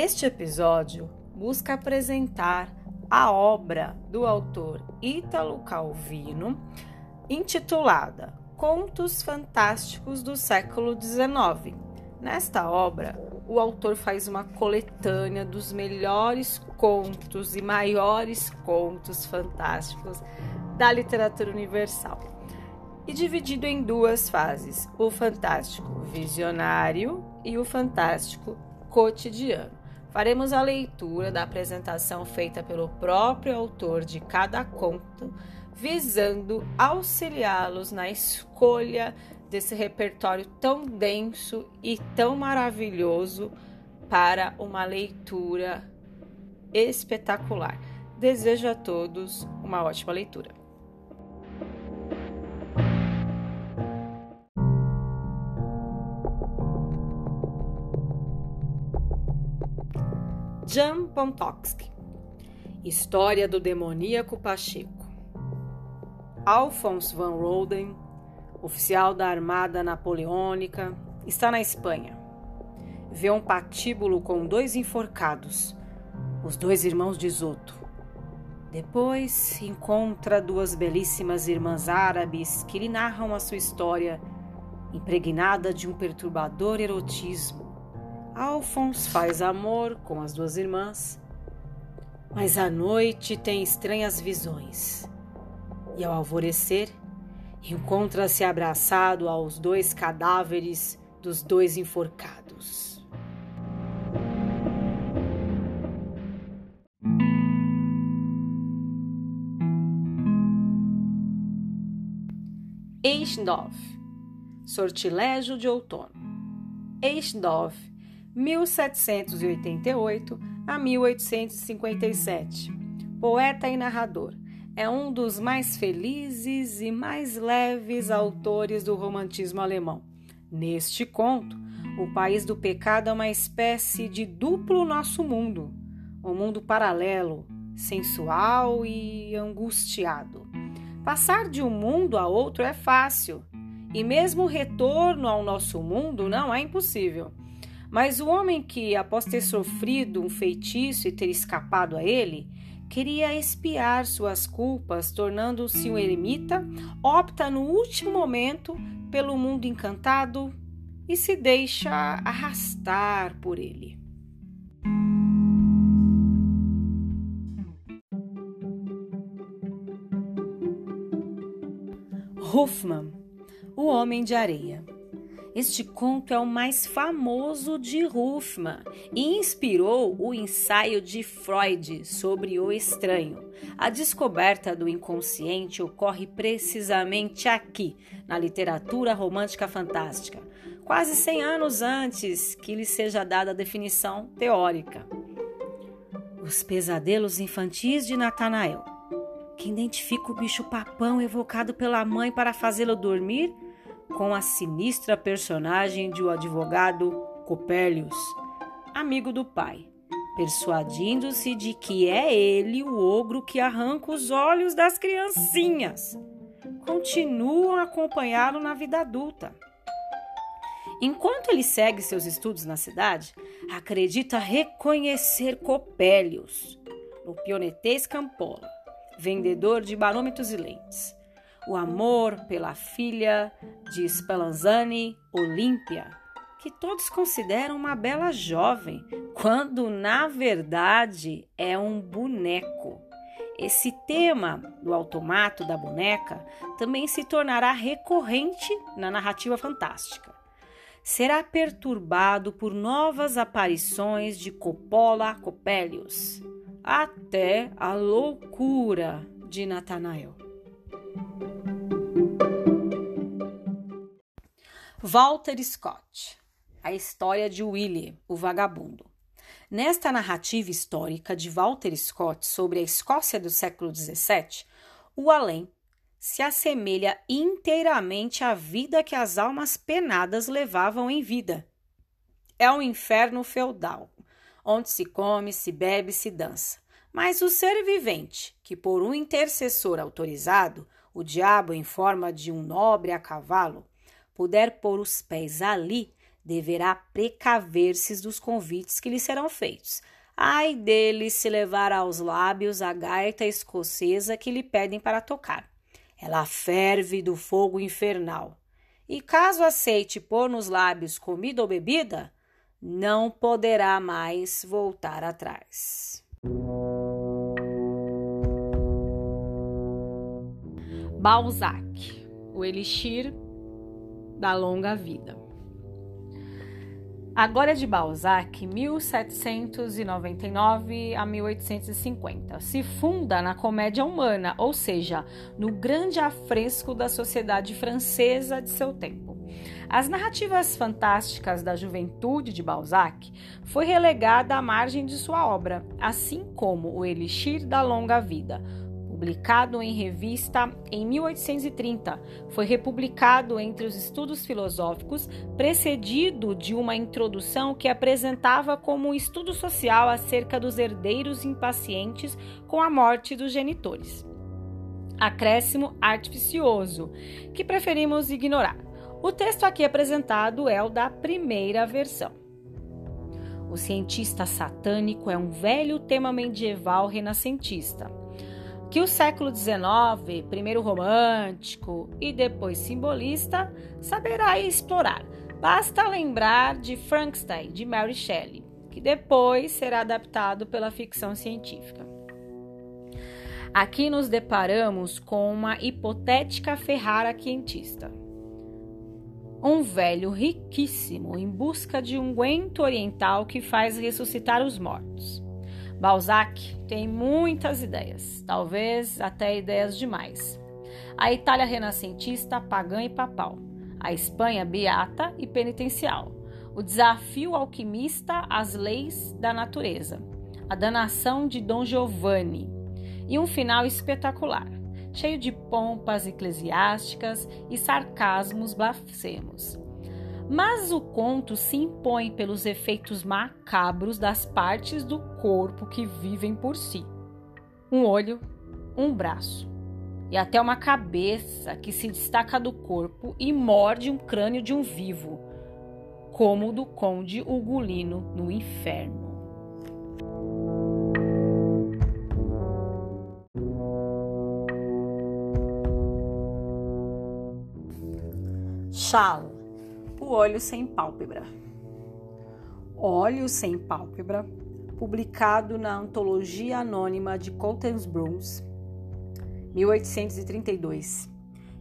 Este episódio busca apresentar a obra do autor Ítalo Calvino, intitulada Contos Fantásticos do século XIX. Nesta obra, o autor faz uma coletânea dos melhores contos e maiores contos fantásticos da literatura universal. E dividido em duas fases: o fantástico visionário e o fantástico cotidiano. Faremos a leitura da apresentação feita pelo próprio autor de cada conto, visando auxiliá-los na escolha desse repertório tão denso e tão maravilhoso para uma leitura espetacular. Desejo a todos uma ótima leitura. Jan Pontoksky História do demoníaco Pacheco Alphonse van Roden, oficial da Armada Napoleônica, está na Espanha. Vê um patíbulo com dois enforcados, os dois irmãos de Zoto. Depois encontra duas belíssimas irmãs árabes que lhe narram a sua história, impregnada de um perturbador erotismo Alphonse faz amor com as duas irmãs, mas à noite tem estranhas visões. E ao alvorecer, encontra-se abraçado aos dois cadáveres dos dois enforcados. Eichendorf Sortilégio de Outono Eichendorf 1788 a 1857. Poeta e narrador, é um dos mais felizes e mais leves autores do romantismo alemão. Neste conto, o país do pecado é uma espécie de duplo nosso mundo, um mundo paralelo, sensual e angustiado. Passar de um mundo a outro é fácil, e mesmo o retorno ao nosso mundo não é impossível. Mas o homem que, após ter sofrido um feitiço e ter escapado a ele, queria espiar suas culpas, tornando-se um eremita, opta no último momento pelo mundo encantado e se deixa arrastar por ele. Huffman, o Homem de Areia. Este conto é o mais famoso de Huffman e inspirou o ensaio de Freud sobre o estranho. A descoberta do inconsciente ocorre precisamente aqui, na literatura romântica fantástica, quase 100 anos antes que lhe seja dada a definição teórica. Os pesadelos infantis de Natanael, que identifica o bicho-papão evocado pela mãe para fazê-lo dormir com a sinistra personagem de o advogado Copélios, amigo do pai, persuadindo-se de que é ele o ogro que arranca os olhos das criancinhas. Continuam a acompanhá-lo na vida adulta. Enquanto ele segue seus estudos na cidade, acredita reconhecer Copélios, o pionetês Campola, vendedor de barômetros e lentes o amor pela filha de Spallanzani, Olímpia, que todos consideram uma bela jovem, quando na verdade é um boneco. Esse tema do automato da boneca também se tornará recorrente na narrativa fantástica. Será perturbado por novas aparições de Coppola Coppelius, até a loucura de Nathanael. Walter Scott, a história de Willie, o vagabundo. Nesta narrativa histórica de Walter Scott sobre a Escócia do século XVII, o além se assemelha inteiramente à vida que as almas penadas levavam em vida. É um inferno feudal, onde se come, se bebe, se dança. Mas o ser vivente, que por um intercessor autorizado, o diabo em forma de um nobre a cavalo, puder pôr os pés ali, deverá precaver-se dos convites que lhe serão feitos. Ai dele se levar aos lábios a gaita escocesa que lhe pedem para tocar. Ela ferve do fogo infernal. E caso aceite pôr nos lábios comida ou bebida, não poderá mais voltar atrás. Balzac, o elixir da longa vida. A Glória de Balzac, 1799 a 1850, se funda na comédia humana, ou seja, no grande afresco da sociedade francesa de seu tempo. As narrativas fantásticas da juventude de Balzac foi relegada à margem de sua obra, assim como o Elixir da Longa Vida, publicado em revista em 1830. Foi republicado entre os estudos filosóficos, precedido de uma introdução que apresentava como um estudo social acerca dos herdeiros impacientes com a morte dos genitores. Acréscimo artificioso, que preferimos ignorar. O texto aqui apresentado é o da primeira versão. O cientista satânico é um velho tema medieval renascentista que o século XIX, primeiro romântico e depois simbolista, saberá explorar. Basta lembrar de Frankenstein, de Mary Shelley, que depois será adaptado pela ficção científica. Aqui nos deparamos com uma hipotética Ferrara quentista. Um velho riquíssimo em busca de um guento oriental que faz ressuscitar os mortos. Balzac tem muitas ideias, talvez até ideias demais. A Itália renascentista, pagã e papal. A Espanha beata e penitencial. O desafio alquimista às leis da natureza. A danação de Dom Giovanni. E um final espetacular, cheio de pompas eclesiásticas e sarcasmos blasfemos. Mas o conto se impõe pelos efeitos macabros das partes do corpo que vivem por si: um olho, um braço. E até uma cabeça que se destaca do corpo e morde um crânio de um vivo, como o do conde Ugolino no inferno. Shala o Olho Sem Pálpebra. Olho Sem Pálpebra, publicado na Antologia Anônima de Bruns, 1832,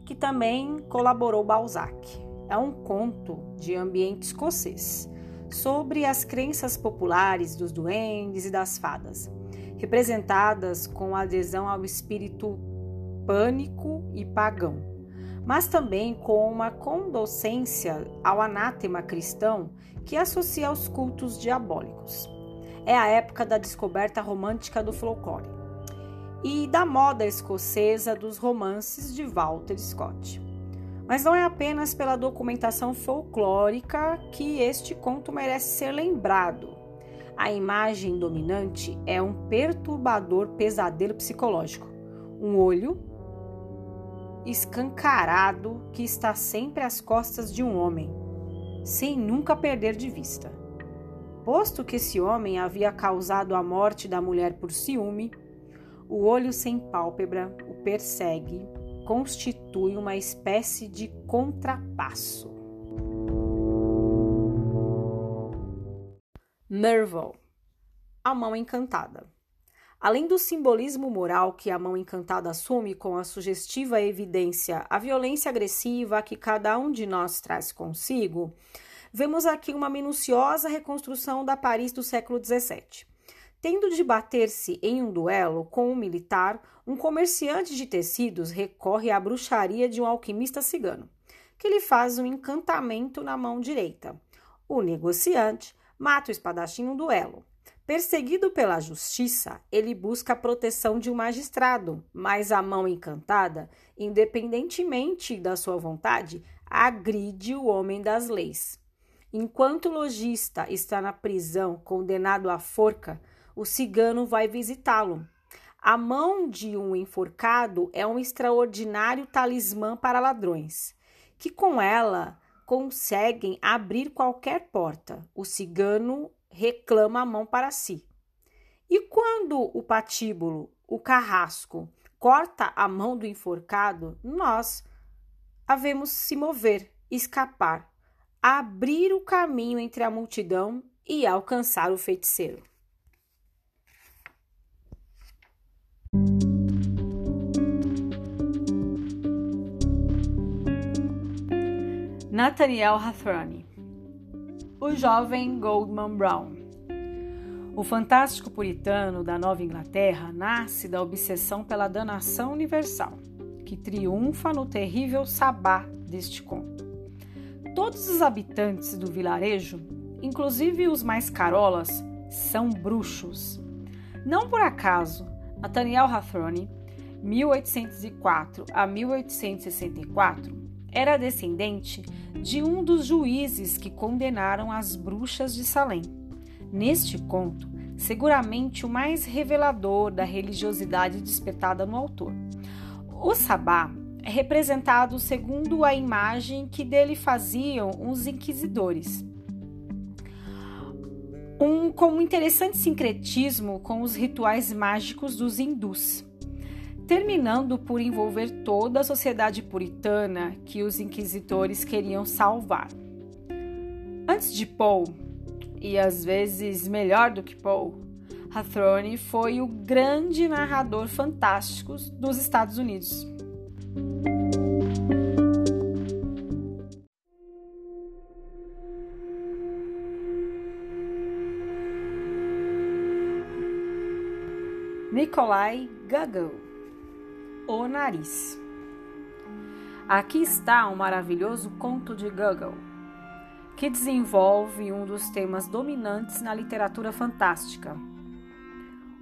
que também colaborou Balzac. É um conto de ambiente escocês sobre as crenças populares dos duendes e das fadas, representadas com adesão ao espírito pânico e pagão mas também com uma condocência ao anátema cristão que associa aos cultos diabólicos. É a época da descoberta romântica do folclore e da moda escocesa dos romances de Walter Scott. Mas não é apenas pela documentação folclórica que este conto merece ser lembrado. A imagem dominante é um perturbador pesadelo psicológico. Um olho escancarado que está sempre às costas de um homem, sem nunca perder de vista. Posto que esse homem havia causado a morte da mulher por ciúme, o olho sem pálpebra o persegue, constitui uma espécie de contrapasso. Merville, a mão encantada. Além do simbolismo moral que a mão encantada assume com a sugestiva evidência a violência agressiva que cada um de nós traz consigo, vemos aqui uma minuciosa reconstrução da Paris do século XVII. Tendo de bater-se em um duelo com um militar, um comerciante de tecidos recorre à bruxaria de um alquimista cigano, que lhe faz um encantamento na mão direita. O negociante mata o espadachim no duelo. Perseguido pela justiça, ele busca a proteção de um magistrado, mas a mão encantada, independentemente da sua vontade, agride o homem das leis. Enquanto o lojista está na prisão, condenado à forca, o cigano vai visitá-lo. A mão de um enforcado é um extraordinário talismã para ladrões, que com ela conseguem abrir qualquer porta. O cigano reclama a mão para si. E quando o patíbulo, o carrasco, corta a mão do enforcado, nós havemos se mover, escapar, abrir o caminho entre a multidão e alcançar o feiticeiro. Nathaniel Hawthorne O jovem Goldman Brown O fantástico puritano da Nova Inglaterra nasce da obsessão pela danação universal, que triunfa no terrível sabá deste conto. Todos os habitantes do vilarejo, inclusive os mais carolas, são bruxos. Não por acaso, Nathaniel Hawthorne, 1804 a 1864, era descendente de um dos juízes que condenaram as bruxas de Salem. Neste conto, seguramente o mais revelador da religiosidade despertada no autor. O sabá é representado segundo a imagem que dele faziam os inquisidores. Um, com um interessante sincretismo com os rituais mágicos dos hindus terminando por envolver toda a sociedade puritana que os inquisitores queriam salvar. Antes de Poe, e às vezes melhor do que Poe, Hawthorne foi o grande narrador fantástico dos Estados Unidos. Nikolai Gogol o nariz. Aqui está um maravilhoso conto de Gogol, que desenvolve um dos temas dominantes na literatura fantástica.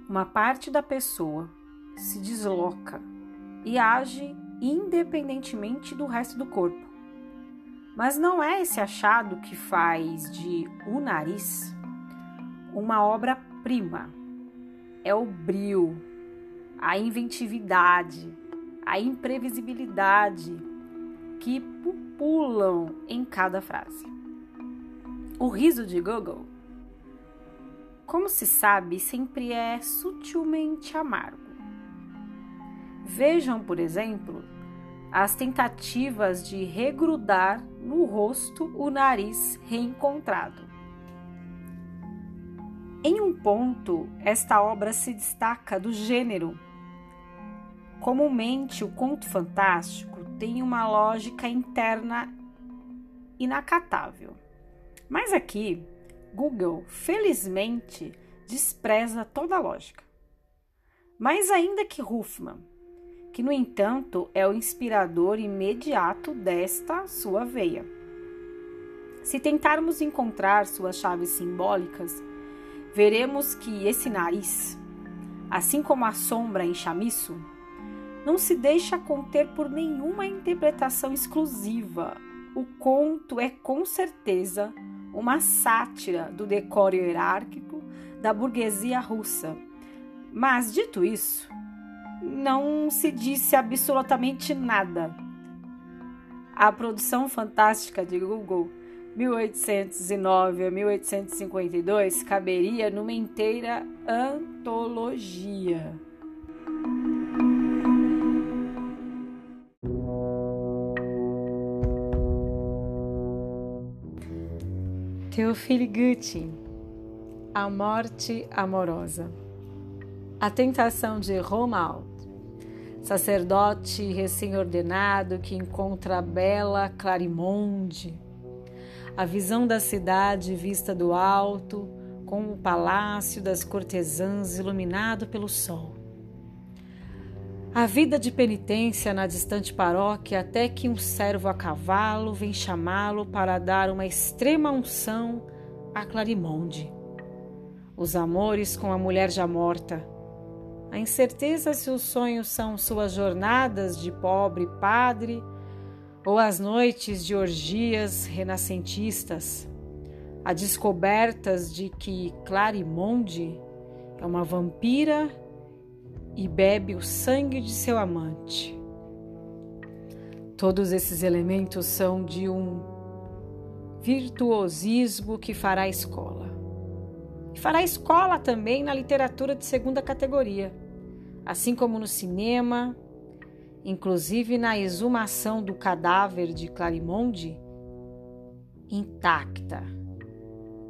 Uma parte da pessoa se desloca e age independentemente do resto do corpo. Mas não é esse achado que faz de O Nariz uma obra-prima. É o brio, a inventividade, a imprevisibilidade que pupulam em cada frase. O riso de Gogol, como se sabe, sempre é sutilmente amargo. Vejam, por exemplo, as tentativas de regrudar no rosto o nariz reencontrado. Em um ponto, esta obra se destaca do gênero Comumente, o conto fantástico tem uma lógica interna inacatável. Mas aqui, Google, felizmente, despreza toda a lógica. Mais ainda que Huffman, que, no entanto, é o inspirador imediato desta sua veia. Se tentarmos encontrar suas chaves simbólicas, veremos que esse nariz, assim como a sombra em chamiço, não se deixa conter por nenhuma interpretação exclusiva. O conto é com certeza uma sátira do decoro hierárquico da burguesia russa. Mas, dito isso, não se disse absolutamente nada. A produção fantástica de Google 1809 a 1852 caberia numa inteira antologia. Teofile Gucci A Morte Amorosa A Tentação de Romuald Sacerdote recém-ordenado que encontra a bela Clarimonde A visão da cidade vista do alto com o palácio das cortesãs iluminado pelo sol a vida de penitência na distante paróquia até que um servo a cavalo vem chamá-lo para dar uma extrema unção a Clarimonde. Os amores com a mulher já morta. A incerteza se os sonhos são suas jornadas de pobre padre ou as noites de orgias renascentistas. A descobertas de que Clarimonde é uma vampira e bebe o sangue de seu amante. Todos esses elementos são de um virtuosismo que fará escola. E fará escola também na literatura de segunda categoria, assim como no cinema, inclusive na exumação do cadáver de Clarimonde, intacta,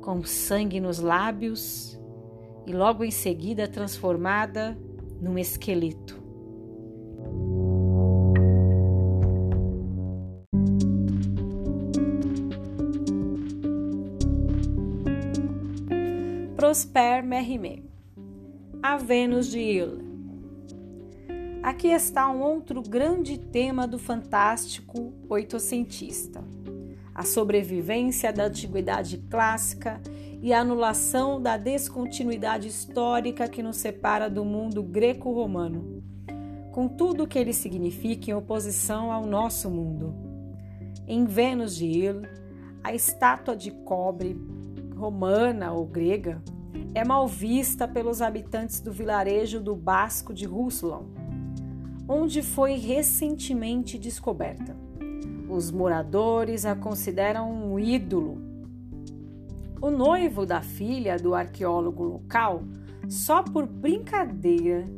com sangue nos lábios e logo em seguida transformada num esqueleto. Prosper Mérimée, a Vênus de Il. Aqui está um outro grande tema do fantástico oitocentista: a sobrevivência da antiguidade clássica e a anulação da descontinuidade histórica que nos separa do mundo greco-romano, com tudo o que ele significa em oposição ao nosso mundo. Em Vênus de Il, a estátua de cobre romana ou grega é mal vista pelos habitantes do vilarejo do Basco de Ruslan, onde foi recentemente descoberta. Os moradores a consideram um ídolo. O noivo da filha do arqueólogo local, só por brincadeira,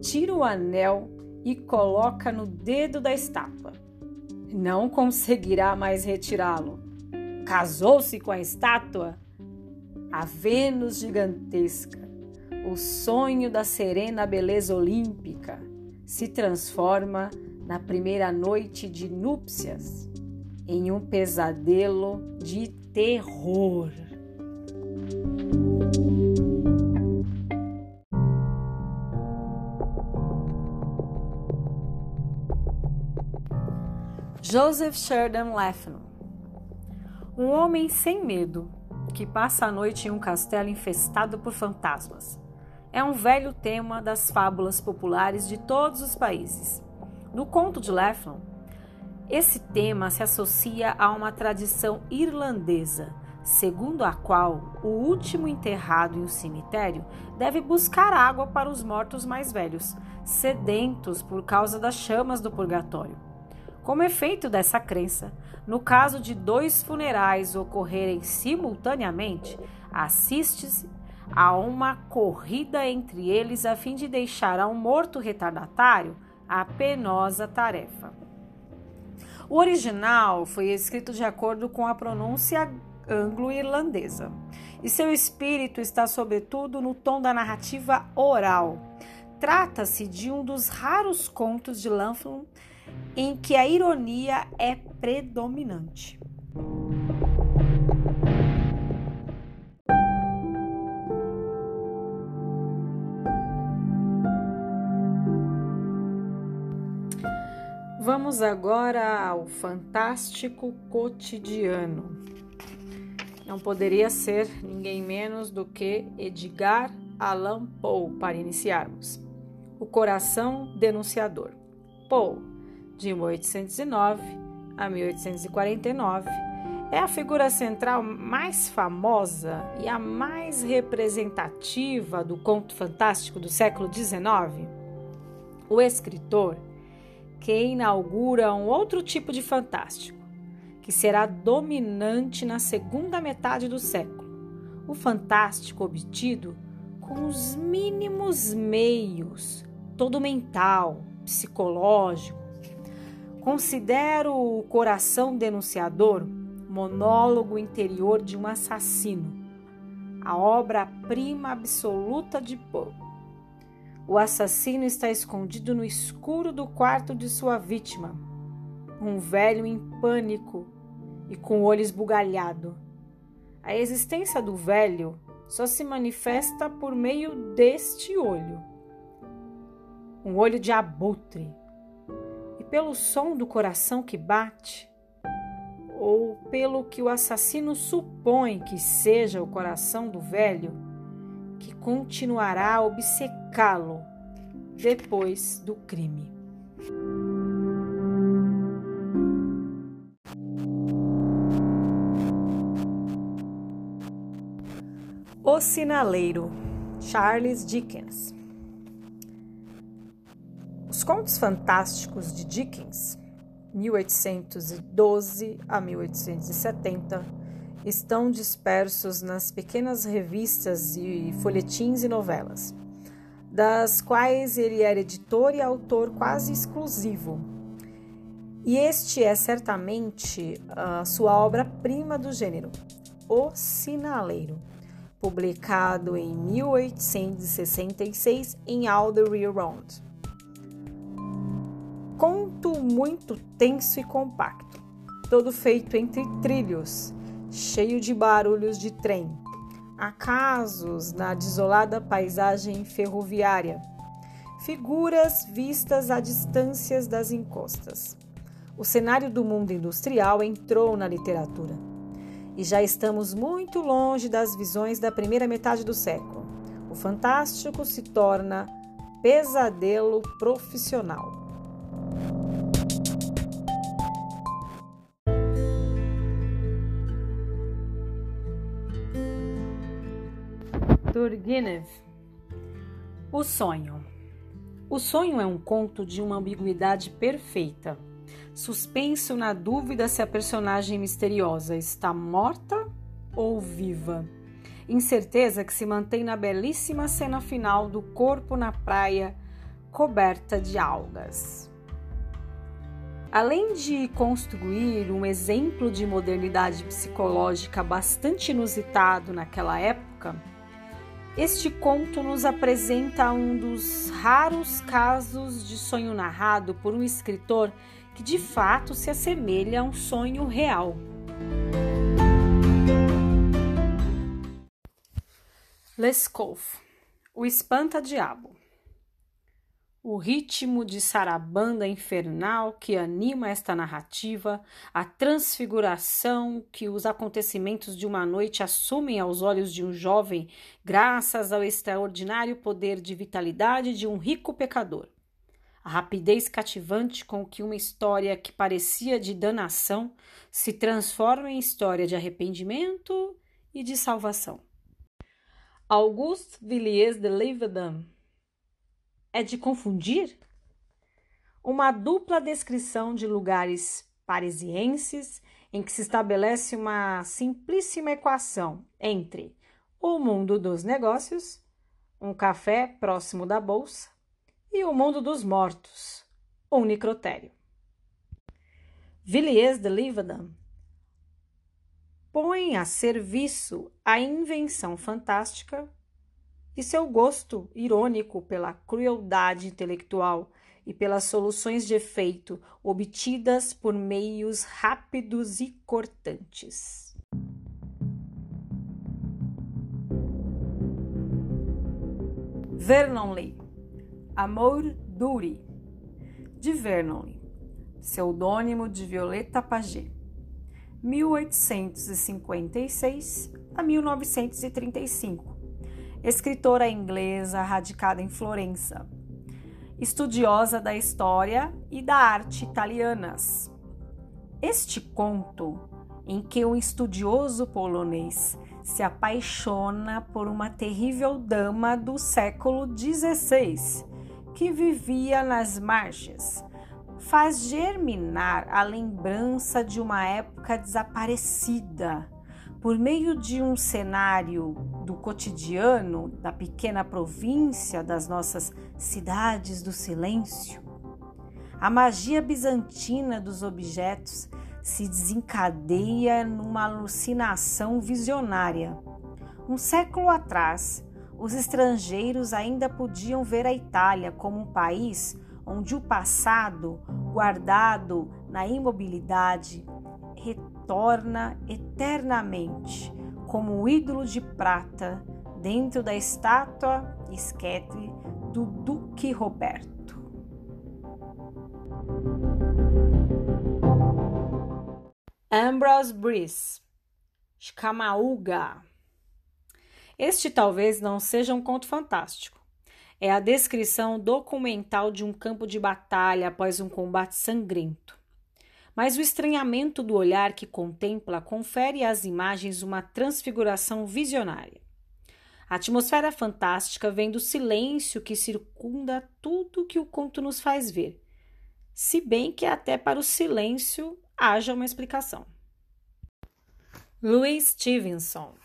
tira o anel e coloca no dedo da estátua. Não conseguirá mais retirá-lo. Casou-se com a estátua a Vênus gigantesca, o sonho da serena beleza olímpica, se transforma na primeira noite de núpcias em um pesadelo de terror. Joseph Sheridan Leffman, um homem sem medo, que passa a noite em um castelo infestado por fantasmas. É um velho tema das fábulas populares de todos os países. No conto de Lefflan, esse tema se associa a uma tradição irlandesa, segundo a qual o último enterrado em um cemitério deve buscar água para os mortos mais velhos, sedentos por causa das chamas do purgatório. Como efeito dessa crença, no caso de dois funerais ocorrerem simultaneamente, assiste-se a uma corrida entre eles a fim de deixar ao morto retardatário a penosa tarefa. O original foi escrito de acordo com a pronúncia anglo-irlandesa, e seu espírito está sobretudo no tom da narrativa oral. Trata-se de um dos raros contos de Lanflum em que a ironia é predominante. Vamos agora ao fantástico cotidiano. Não poderia ser ninguém menos do que Edgar Allan Poe para iniciarmos. O coração denunciador. Poe de 1809 a 1849, é a figura central mais famosa e a mais representativa do conto fantástico do século XIX. O escritor que inaugura um outro tipo de fantástico, que será dominante na segunda metade do século. O fantástico obtido com os mínimos meios, todo mental, psicológico, Considero o coração denunciador monólogo interior de um assassino, a obra-prima absoluta de Poe. O assassino está escondido no escuro do quarto de sua vítima, um velho em pânico e com o olho esbugalhado. A existência do velho só se manifesta por meio deste olho. Um olho de abutre, pelo som do coração que bate, ou pelo que o assassino supõe que seja o coração do velho, que continuará a obcecá-lo depois do crime. O Sinaleiro, Charles Dickens. Os Contos Fantásticos de Dickens, 1812 a 1870, estão dispersos nas pequenas revistas e folhetins e novelas, das quais ele era editor e autor quase exclusivo. E este é certamente a sua obra-prima do gênero, O Sinaleiro, publicado em 1866 em All the Real Round. Conto muito tenso e compacto, todo feito entre trilhos, cheio de barulhos de trem, acasos na desolada paisagem ferroviária, figuras vistas a distâncias das encostas. O cenário do mundo industrial entrou na literatura. E já estamos muito longe das visões da primeira metade do século. O fantástico se torna pesadelo profissional. Turgenev O sonho. O sonho é um conto de uma ambiguidade perfeita, suspenso na dúvida se a personagem misteriosa está morta ou viva. Incerteza que se mantém na belíssima cena final do corpo na praia coberta de algas. Além de construir um exemplo de modernidade psicológica bastante inusitado naquela época, este conto nos apresenta um dos raros casos de sonho narrado por um escritor que de fato se assemelha a um sonho real. Lescaut, o espanta-diabo o ritmo de sarabanda infernal que anima esta narrativa, a transfiguração que os acontecimentos de uma noite assumem aos olhos de um jovem, graças ao extraordinário poder de vitalidade de um rico pecador. A rapidez cativante com que uma história que parecia de danação se transforma em história de arrependimento e de salvação. Auguste Villiers de Levedam é de confundir? Uma dupla descrição de lugares parisienses em que se estabelece uma simplíssima equação entre o mundo dos negócios, um café próximo da bolsa, e o mundo dos mortos, um necrotério. Villiers de Livredon põe a serviço a invenção fantástica e seu gosto irônico pela crueldade intelectual e pelas soluções de efeito obtidas por meios rápidos e cortantes. Vernon Lee Amor Duri de Vernon pseudônimo de Violeta Paget 1856 a 1935 escritora inglesa radicada em Florença, estudiosa da história e da arte italianas. Este conto, em que um estudioso polonês se apaixona por uma terrível dama do século XVI que vivia nas margens, faz germinar a lembrança de uma época desaparecida por meio de um cenário do cotidiano da pequena província das nossas cidades do silêncio, a magia bizantina dos objetos se desencadeia numa alucinação visionária. Um século atrás, os estrangeiros ainda podiam ver a Itália como um país onde o passado, guardado na imobilidade, retorna eternamente como o ídolo de prata dentro da estátua esquete do Duque Roberto. Ambrose Bierce, Chicamauga. Este talvez não seja um conto fantástico. É a descrição documental de um campo de batalha após um combate sangrento mas o estranhamento do olhar que contempla confere às imagens uma transfiguração visionária. A atmosfera fantástica vem do silêncio que circunda tudo que o conto nos faz ver, se bem que até para o silêncio haja uma explicação. Louis Stevenson,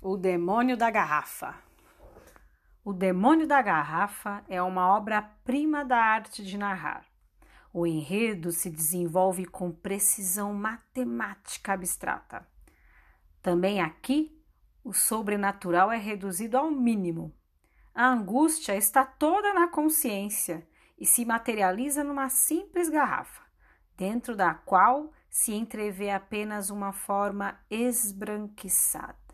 O Demônio da Garrafa. O Demônio da Garrafa é uma obra-prima da arte de narrar. O enredo se desenvolve com precisão matemática abstrata. Também aqui, o sobrenatural é reduzido ao mínimo. A angústia está toda na consciência e se materializa numa simples garrafa, dentro da qual se entrevê apenas uma forma esbranquiçada.